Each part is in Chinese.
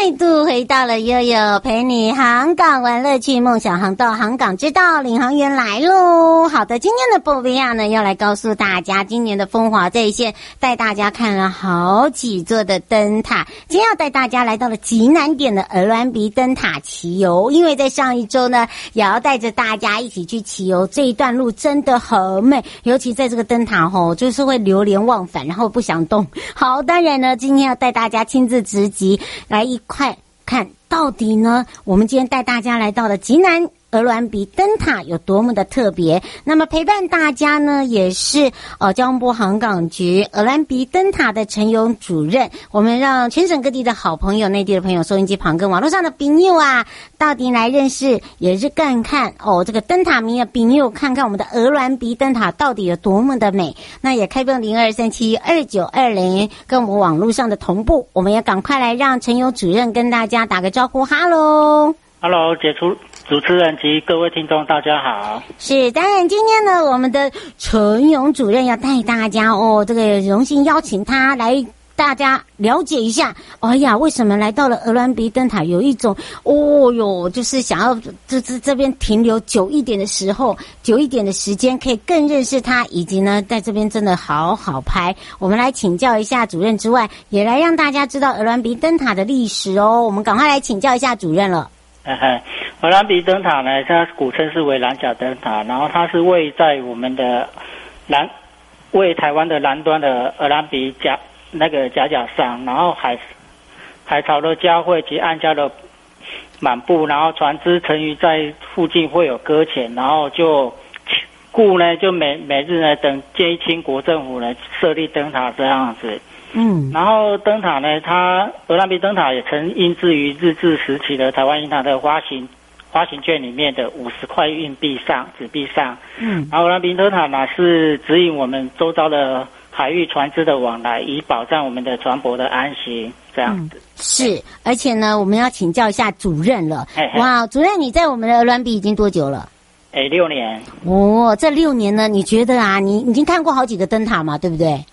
再度回到了悠悠陪你航港玩乐趣，梦想航道，航港之道，领航员来喽！好的，今天的波比亚呢，要来告诉大家，今年的风华再现，带大家看了好几座的灯塔。今天要带大家来到了极难点的鹅銮鼻灯塔骑游，因为在上一周呢，也要带着大家一起去骑游，这一段路真的很美，尤其在这个灯塔吼，就是会流连忘返，然后不想动。好，当然呢，今天要带大家亲自直击来一。快看到底呢？我们今天带大家来到了济南。鹅銮鼻灯塔有多么的特别？那么陪伴大家呢，也是呃交通部航港局鹅銮鼻灯塔的陈勇主任。我们让全省各地的好朋友、内地的朋友、收音机旁跟网络上的朋友啊，到底来认识，也是看看哦这个灯塔迷的朋友，看看我们的鹅銮鼻灯塔到底有多么的美。那也开放零二三七二九二零，跟我们网络上的同步，我们也赶快来让陈勇主任跟大家打个招呼，哈喽，哈喽，解除。主持人及各位听众，大家好。是，当然，今天呢，我们的陈勇主任要带大家哦，这个荣幸邀请他来，大家了解一下。哎呀，为什么来到了鹅銮鼻灯塔，有一种哦哟，就是想要这这这边停留久一点的时候，久一点的时间，可以更认识他，以及呢，在这边真的好好拍。我们来请教一下主任之外，也来让大家知道鹅銮鼻灯塔的历史哦。我们赶快来请教一下主任了。嘿嘿。鹅銮鼻灯塔呢，它古称是为蓝甲灯塔，然后它是位在我们的南，位台湾的南端的鹅兰鼻甲那个甲甲上，然后海海潮的交汇及暗礁的满布，然后船只沉于在附近会有搁浅，然后就故呢就每每日呢等建议清国政府呢设立灯塔这样子。嗯，然后灯塔呢，它鹅銮鼻灯塔也曾印制于日治时期的台湾银行的发行。发行券里面的五十块硬币上纸币上，嗯，然后鹅銮鼻灯塔呢是指引我们周遭的海域船只的往来，以保障我们的船舶的安全，这样子。嗯、是，而且呢，我们要请教一下主任了。嘿嘿哇，主任，你在我们的鹅銮鼻已经多久了？哎，六年。哦，这六年呢，你觉得啊，你已经看过好几个灯塔嘛，对不对？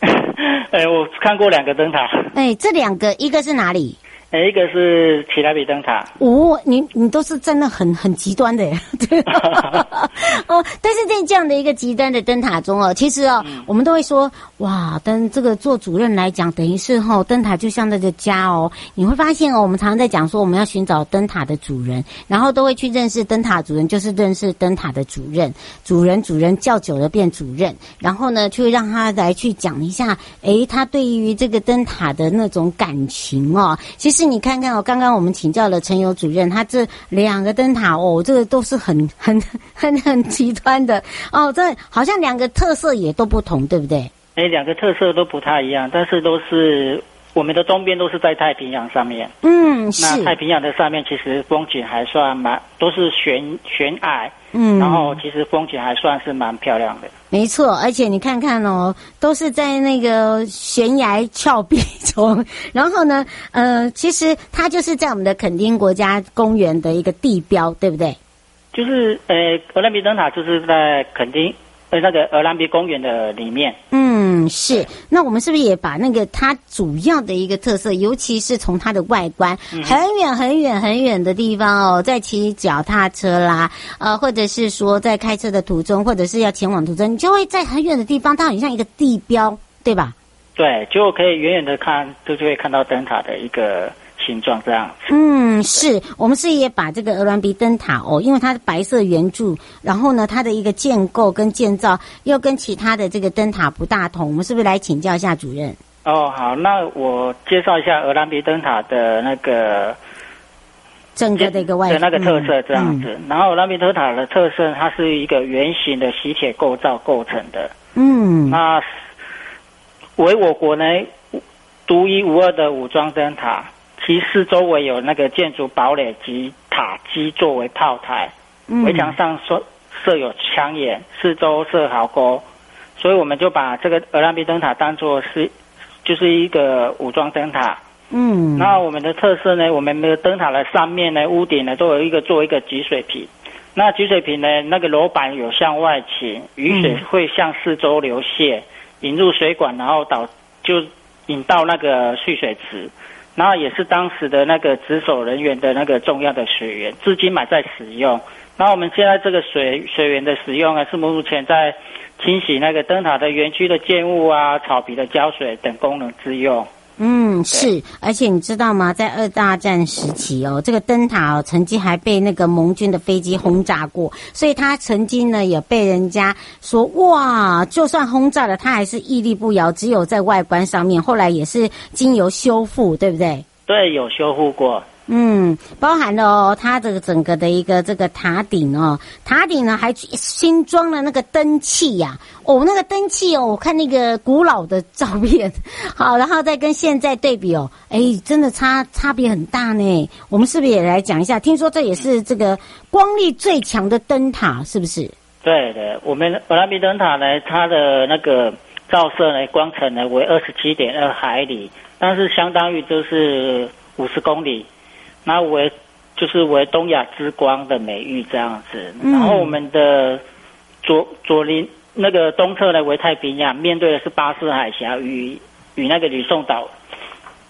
哎，我看过两个灯塔。哎，这两个，一个是哪里？哎，一个是奇莱比灯塔。哦，你你都是真的很很极端的耶，对 哦，但是在这样的一个极端的灯塔中哦，其实哦，嗯、我们都会说，哇，但这个做主任来讲，等于是哈、哦，灯塔就像那个家哦。你会发现哦，我们常常在讲说，我们要寻找灯塔的主人，然后都会去认识灯塔主人，就是认识灯塔的主任。主人主人叫久了变主任，然后呢，就会让他来去讲一下，诶，他对于这个灯塔的那种感情哦，其实。是你看看哦，刚刚我们请教了陈友主任，他这两个灯塔哦，这个都是很 很很很极端的哦，这好像两个特色也都不同，对不对？哎，两个特色都不太一样，但是都是。我们的东边都是在太平洋上面，嗯，是。那太平洋的上面其实风景还算蛮，都是悬悬崖，嗯，然后其实风景还算是蛮漂亮的。没错，而且你看看哦，都是在那个悬崖峭壁中，然后呢，呃，其实它就是在我们的垦丁国家公园的一个地标，对不对？就是呃，格兰比灯塔就是在垦丁。呃，那个鹅兰鼻公园的里面，嗯，是。那我们是不是也把那个它主要的一个特色，尤其是从它的外观，嗯、很远很远很远的地方哦，在骑脚踏车啦，呃，或者是说在开车的途中，或者是要前往途中，你就会在很远的地方，它很像一个地标，对吧？对，就可以远远的看，就就会看到灯塔的一个。形状这样，嗯，是我们是也把这个鹅銮鼻灯塔哦，因为它是白色圆柱，然后呢，它的一个建构跟建造又跟其他的这个灯塔不大同，我们是不是来请教一下主任？哦，好，那我介绍一下鹅銮鼻灯塔的那个整个的一个外的那个特色这样子。嗯嗯、然后鹅銮鼻灯塔的特色，它是一个圆形的喜铁构造构成的，嗯，那为我国呢独一无二的武装灯塔。其四周围有那个建筑堡垒及塔基作为炮台，围墙上设设有枪眼，四周设壕沟，所以我们就把这个鹅銮鼻灯塔当做是就是一个武装灯塔。嗯，那我们的特色呢，我们的灯塔的上面呢，屋顶呢都有一个做一个集水瓶。那集水瓶呢，那个楼板有向外倾，雨水会向四周流泻，引入水管，然后导就引到那个蓄水池。然后也是当时的那个值守人员的那个重要的水源，至今还在使用。那我们现在这个水水源的使用呢，是目前在清洗那个灯塔的园区的建物啊、草皮的浇水等功能之用。嗯，是，而且你知道吗？在二大战时期哦，这个灯塔哦，曾经还被那个盟军的飞机轰炸过，所以它曾经呢也被人家说哇，就算轰炸了，它还是屹立不摇，只有在外观上面，后来也是经由修复，对不对？对，有修复过。嗯，包含了哦，它这个整个的一个这个塔顶哦，塔顶呢还新装了那个灯器呀，哦，那个灯器哦，我看那个古老的照片，好，然后再跟现在对比哦，哎，真的差差别很大呢。我们是不是也来讲一下？听说这也是这个光力最强的灯塔，是不是？对对，我们本拉比灯塔呢，它的那个照射呢，光程呢为二十七点二海里，但是相当于就是五十公里。那为就是为东亚之光的美誉这样子，嗯、然后我们的左左邻那个东侧呢为太平洋，面对的是巴士海峡与与那个吕宋岛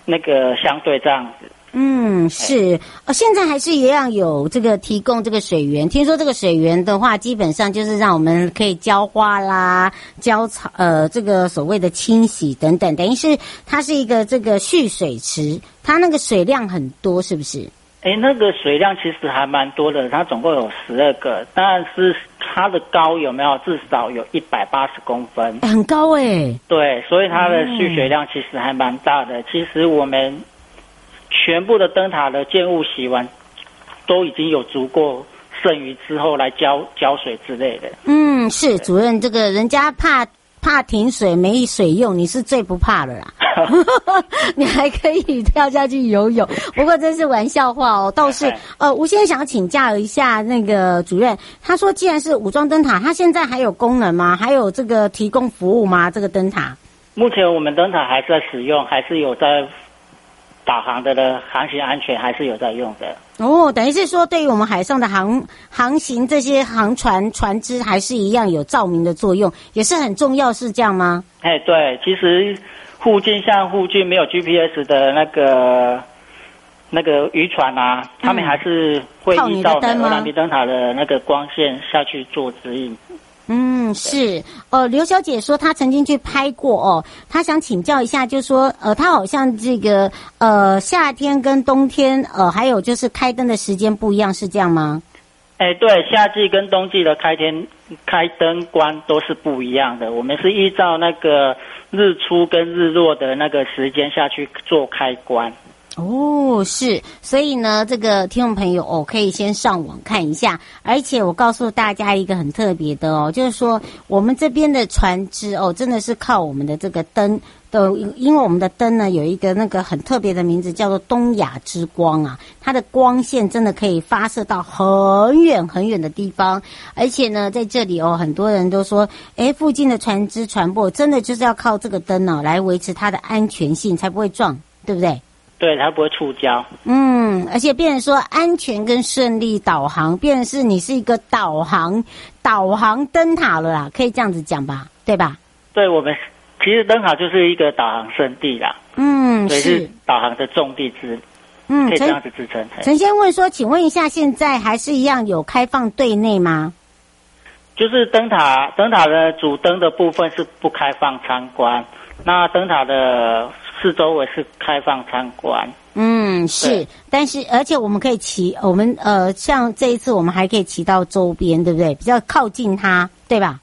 那个相对这样子。嗯，是，哦，现在还是一样有这个提供这个水源。听说这个水源的话，基本上就是让我们可以浇花啦、浇草，呃，这个所谓的清洗等等，等于是它是一个这个蓄水池，它那个水量很多，是不是？哎，那个水量其实还蛮多的，它总共有十二个，但是它的高有没有至少有一百八十公分，很高哎。对，所以它的蓄水量其实还蛮大的。嗯、其实我们全部的灯塔的建物洗完，都已经有足够剩余之后来浇浇水之类的。嗯，是主任，这个人家怕。怕停水没水用，你是最不怕的啦！你还可以跳下去游泳。不过这是玩笑话哦，倒是呃，我现在想请教一下那个主任，他说既然是武装灯塔，它现在还有功能吗？还有这个提供服务吗？这个灯塔？目前我们灯塔还在使用，还是有在。导航的呢航行安全还是有在用的哦，等于是说，对于我们海上的航航行这些航船船只，还是一样有照明的作用，也是很重要，是这样吗？哎，对，其实附近像附近没有 GPS 的那个那个渔船啊，嗯、他们还是会依照俄兰比灯塔的那个光线下去做指引。嗯，是，呃，刘小姐说她曾经去拍过哦，她想请教一下，就说，呃，她好像这个，呃，夏天跟冬天，呃，还有就是开灯的时间不一样，是这样吗？哎，对，夏季跟冬季的开天开灯关都是不一样的，我们是依照那个日出跟日落的那个时间下去做开关。哦，是，所以呢，这个听众朋友哦，可以先上网看一下。而且我告诉大家一个很特别的哦，就是说我们这边的船只哦，真的是靠我们的这个灯的，因为我们的灯呢有一个那个很特别的名字，叫做东亚之光啊，它的光线真的可以发射到很远很远的地方。而且呢，在这里哦，很多人都说，诶，附近的船只船舶真的就是要靠这个灯呢来维持它的安全性，才不会撞，对不对？对，它不会触礁。嗯，而且变成说安全跟顺利导航，变成是你是一个导航导航灯塔了啦，可以这样子讲吧，对吧？对，我们其实灯塔就是一个导航圣地啦。嗯，是，是导航的重地之，嗯，可以这样子支撑。陈先问说，请问一下，现在还是一样有开放对内吗？就是灯塔，灯塔的主灯的部分是不开放参观，那灯塔的。四周围是开放参观，嗯，是，但是而且我们可以骑，我们呃，像这一次我们还可以骑到周边，对不对？比较靠近它，对吧？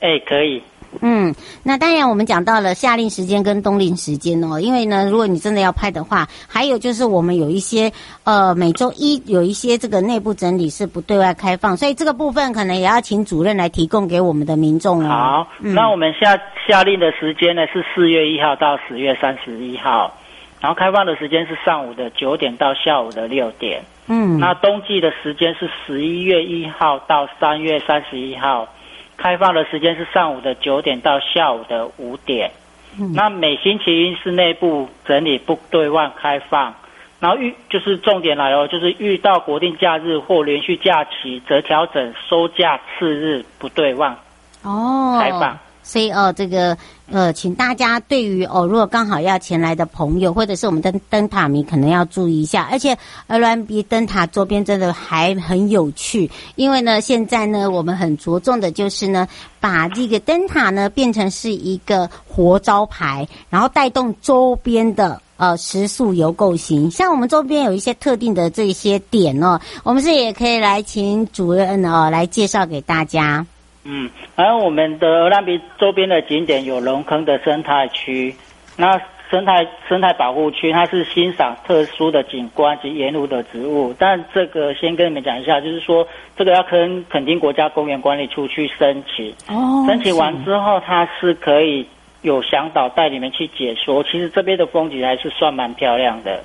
哎，可以。嗯，那当然，我们讲到了夏令时间跟冬令时间哦，因为呢，如果你真的要拍的话，还有就是我们有一些呃，每周一有一些这个内部整理是不对外开放，所以这个部分可能也要请主任来提供给我们的民众哦。好，嗯、那我们夏夏令的时间呢是四月一号到十月三十一号，然后开放的时间是上午的九点到下午的六点。嗯，那冬季的时间是十一月一号到三月三十一号。开放的时间是上午的九点到下午的五点，嗯、那每星期是内部整理，不对外开放。然后遇就是重点来了，就是遇到国定假日或连续假期，则调整收假次日不对外哦开放。所以哦，这个呃，请大家对于哦，如果刚好要前来的朋友，或者是我们的灯塔迷，可能要注意一下。而且，LMB 灯塔周边真的还很有趣，因为呢，现在呢，我们很着重的就是呢，把这个灯塔呢变成是一个活招牌，然后带动周边的。呃，食宿游购行，像我们周边有一些特定的这些点哦，我们是也可以来请主任哦来介绍给大家。嗯，然后我们的鹅銮鼻周边的景点有龙坑的生态区，那生态生态保护区它是欣赏特殊的景观及沿路的植物，但这个先跟你们讲一下，就是说这个要跟垦丁国家公园管理处去申请，哦，申请完之后它是可以。有向导带你们去解说，其实这边的风景还是算蛮漂亮的。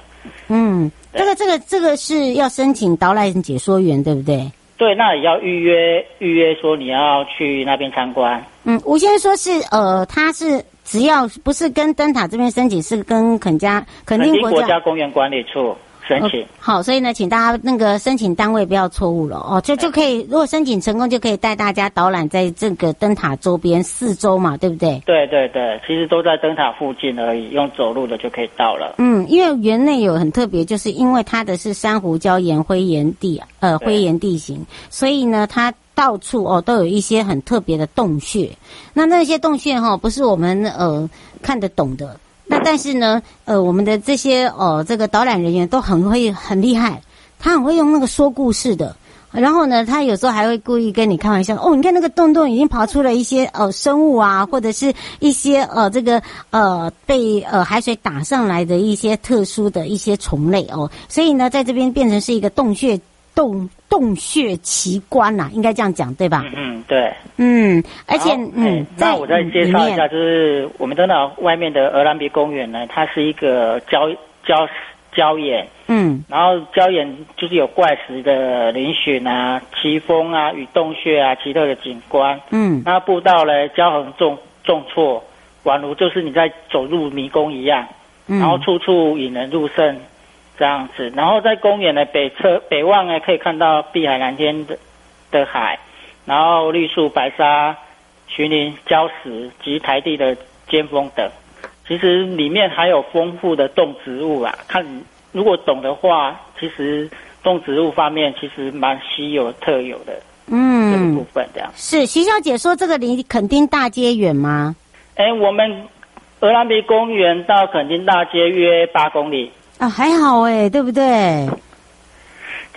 嗯，这个这个这个是要申请导览解说员，对不对？对，那也要预约预约，说你要去那边参观。嗯，吴先生说是呃，他是只要不是跟灯塔这边申请，是跟肯家肯定国家公园管理处。申请、哦、好，所以呢，请大家那个申请单位不要错误了哦，就就可以，如果申请成功，就可以带大家导览在这个灯塔周边四周嘛，对不对？对对对，其实都在灯塔附近而已，用走路的就可以到了。嗯，因为园内有很特别，就是因为它的是珊瑚礁岩灰岩地，呃，灰岩地形，所以呢，它到处哦都有一些很特别的洞穴。那那些洞穴哈、哦，不是我们呃看得懂的。那但是呢，呃，我们的这些哦、这个导览人员都很会很厉害，他很会用那个说故事的。然后呢，他有时候还会故意跟你开玩笑哦，你看那个洞洞已经跑出了一些呃生物啊，或者是一些呃这个呃被呃海水打上来的一些特殊的一些虫类哦。所以呢，在这边变成是一个洞穴。洞洞穴奇观呐、啊，应该这样讲对吧？嗯对。嗯，而且嗯，那我再介绍一下，就是我们灯塔外面的鹅銮鼻公园呢，它是一个礁礁礁岩。嗯。然后礁岩就是有怪石的嶙峋啊、奇峰啊与洞穴啊奇特的景观。嗯。那步道呢，交横重重挫，宛如就是你在走入迷宫一样。嗯。然后处处引人入胜。这样子，然后在公园的北侧北望呢，可以看到碧海蓝天的的海，然后绿树白沙、群林礁石及台地的尖峰等。其实里面还有丰富的动植物啊，看如果懂的话，其实动植物方面其实蛮稀有特有的。嗯，这个部分这样。是徐小姐说，这个离垦丁大街远吗？哎，我们鹅銮鼻公园到垦丁大街约八公里。啊，还好哎，对不对？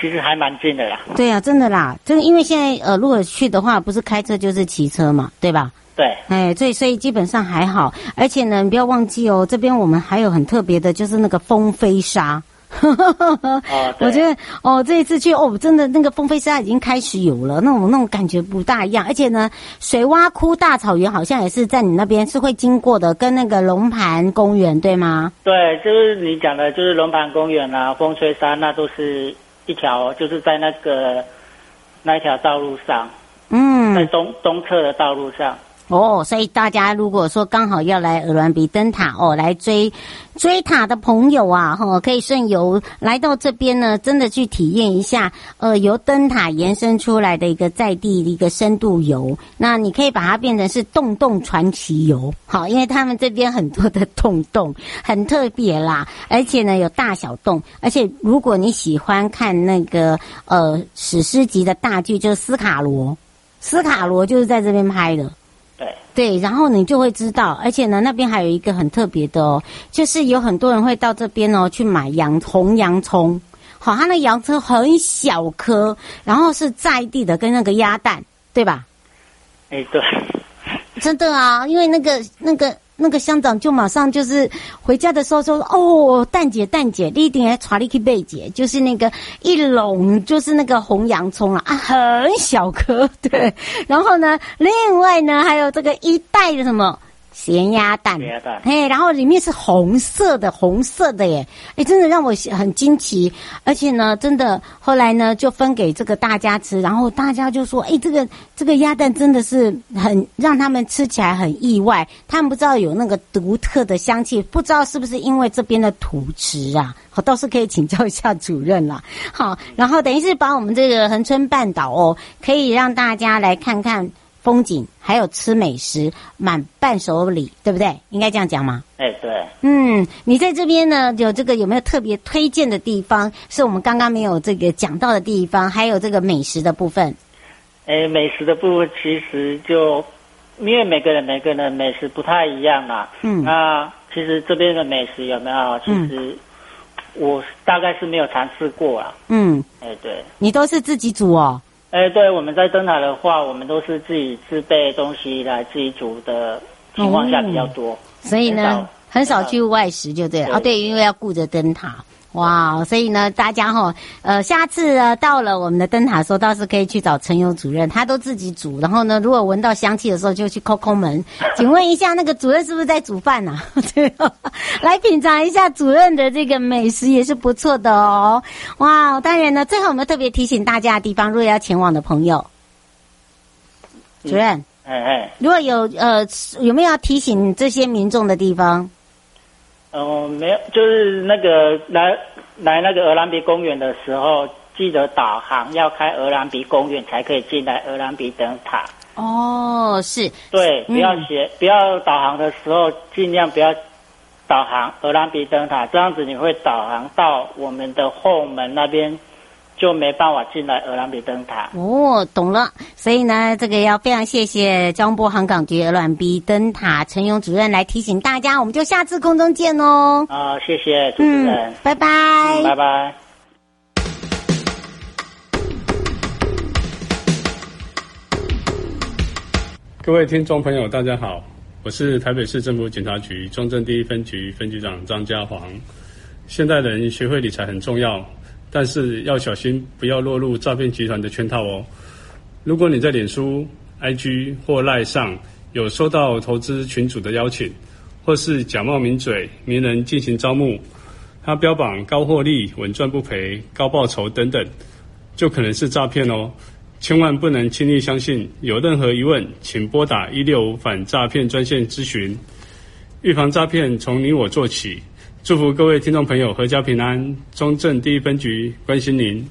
其实还蛮近的啦。对、啊，真的啦，这个因为现在呃，如果去的话，不是开车就是骑车嘛，对吧？对。哎，所以所以基本上还好，而且呢，你不要忘记哦，这边我们还有很特别的，就是那个风飞沙。哦，我觉得哦，这一次去哦，真的那个风飞沙已经开始有了，那种那种感觉不大一样。而且呢，水洼窟大草原好像也是在你那边是会经过的，跟那个龙盘公园对吗？对，就是你讲的，就是龙盘公园啊，风吹沙那都是一条，就是在那个那一条道路上，嗯，在东东侧的道路上。哦，所以大家如果说刚好要来鹅銮鼻灯塔哦，来追追塔的朋友啊，哈，可以顺游来到这边呢，真的去体验一下，呃，由灯塔延伸出来的一个在地的一个深度游。那你可以把它变成是洞洞传奇游，好，因为他们这边很多的洞洞很特别啦，而且呢有大小洞，而且如果你喜欢看那个呃史诗级的大剧，就是斯卡罗，斯卡罗就是在这边拍的。对对，然后你就会知道，而且呢，那边还有一个很特别的哦，就是有很多人会到这边哦去买洋红洋葱，好，它那洋葱很小颗，然后是在地的，跟那个鸭蛋，对吧？哎，对，真的啊，因为那个那个。那个乡长就马上就是回家的时候说：“哦，蛋姐蛋姐，你一定要带你去贝姐，就是那个一笼，就是那个红洋葱啊，啊，很小颗，对。然后呢，另外呢，还有这个一袋的什么咸鸭蛋，咸鸭蛋，嘿，然后里面是红色的，红色的耶，哎，真的让我很惊奇，而且呢，真的后来呢就分给这个大家吃，然后大家就说，哎，这个这个鸭蛋真的是很让他们吃起来很意外，他们不知道有那个独特的香气，不知道是不是因为这边的土质啊，我倒是可以请教一下主任啦。好，然后等于是把我们这个恒春半岛哦，可以让大家来看看。风景还有吃美食，满伴手礼，对不对？应该这样讲吗？哎，对。嗯，你在这边呢，有这个有没有特别推荐的地方？是我们刚刚没有这个讲到的地方，还有这个美食的部分。哎，美食的部分其实就因为每个人每个人的美食不太一样啦。嗯。那其实这边的美食有没有？其实我大概是没有尝试过啊。嗯。哎，对。你都是自己煮哦？哎，对，我们在灯塔的话，我们都是自己自备东西来自己煮的情况下比较多，哦、所以呢，很少，很少去外食，就对了。哦，对，因为要顾着灯塔。哇，所以呢，大家哈，呃，下次呃到了我们的灯塔的时候，倒是可以去找陈勇主任，他都自己煮。然后呢，如果闻到香气的时候，就去叩叩门，请问一下，那个主任是不是在煮饭呢？对，来品尝一下主任的这个美食也是不错的哦。哇，当然呢，最后我们特别提醒大家的地方，如果要前往的朋友，主任，哎哎，如果有呃有没有要提醒这些民众的地方？哦，没有，就是那个来来那个鹅兰鼻公园的时候，记得导航要开鹅兰鼻公园才可以进来鹅兰鼻灯塔。哦，是，对，不要写，嗯、不要导航的时候尽量不要导航鹅兰鼻灯塔，这样子你会导航到我们的后门那边。就没办法进来鹅銮鼻灯塔哦，懂了。所以呢，这个要非常谢谢交通部航港局鹅銮鼻灯塔陈勇主任来提醒大家，我们就下次空中见哦。啊、呃，谢谢主持人，嗯、拜拜、嗯，拜拜。各位听众朋友，大家好，我是台北市政府警察局中正第一分局分局长张家煌。现代人学会理财很重要。但是要小心，不要落入诈骗集团的圈套哦。如果你在脸书、IG 或 LINE 上有收到投资群组的邀请，或是假冒名嘴、名人进行招募，他标榜高获利、稳赚不赔、高报酬等等，就可能是诈骗哦。千万不能轻易相信。有任何疑问，请拨打一六五反诈骗专线咨询。预防诈骗，从你我做起。祝福各位听众朋友阖家平安，中正第一分局关心您。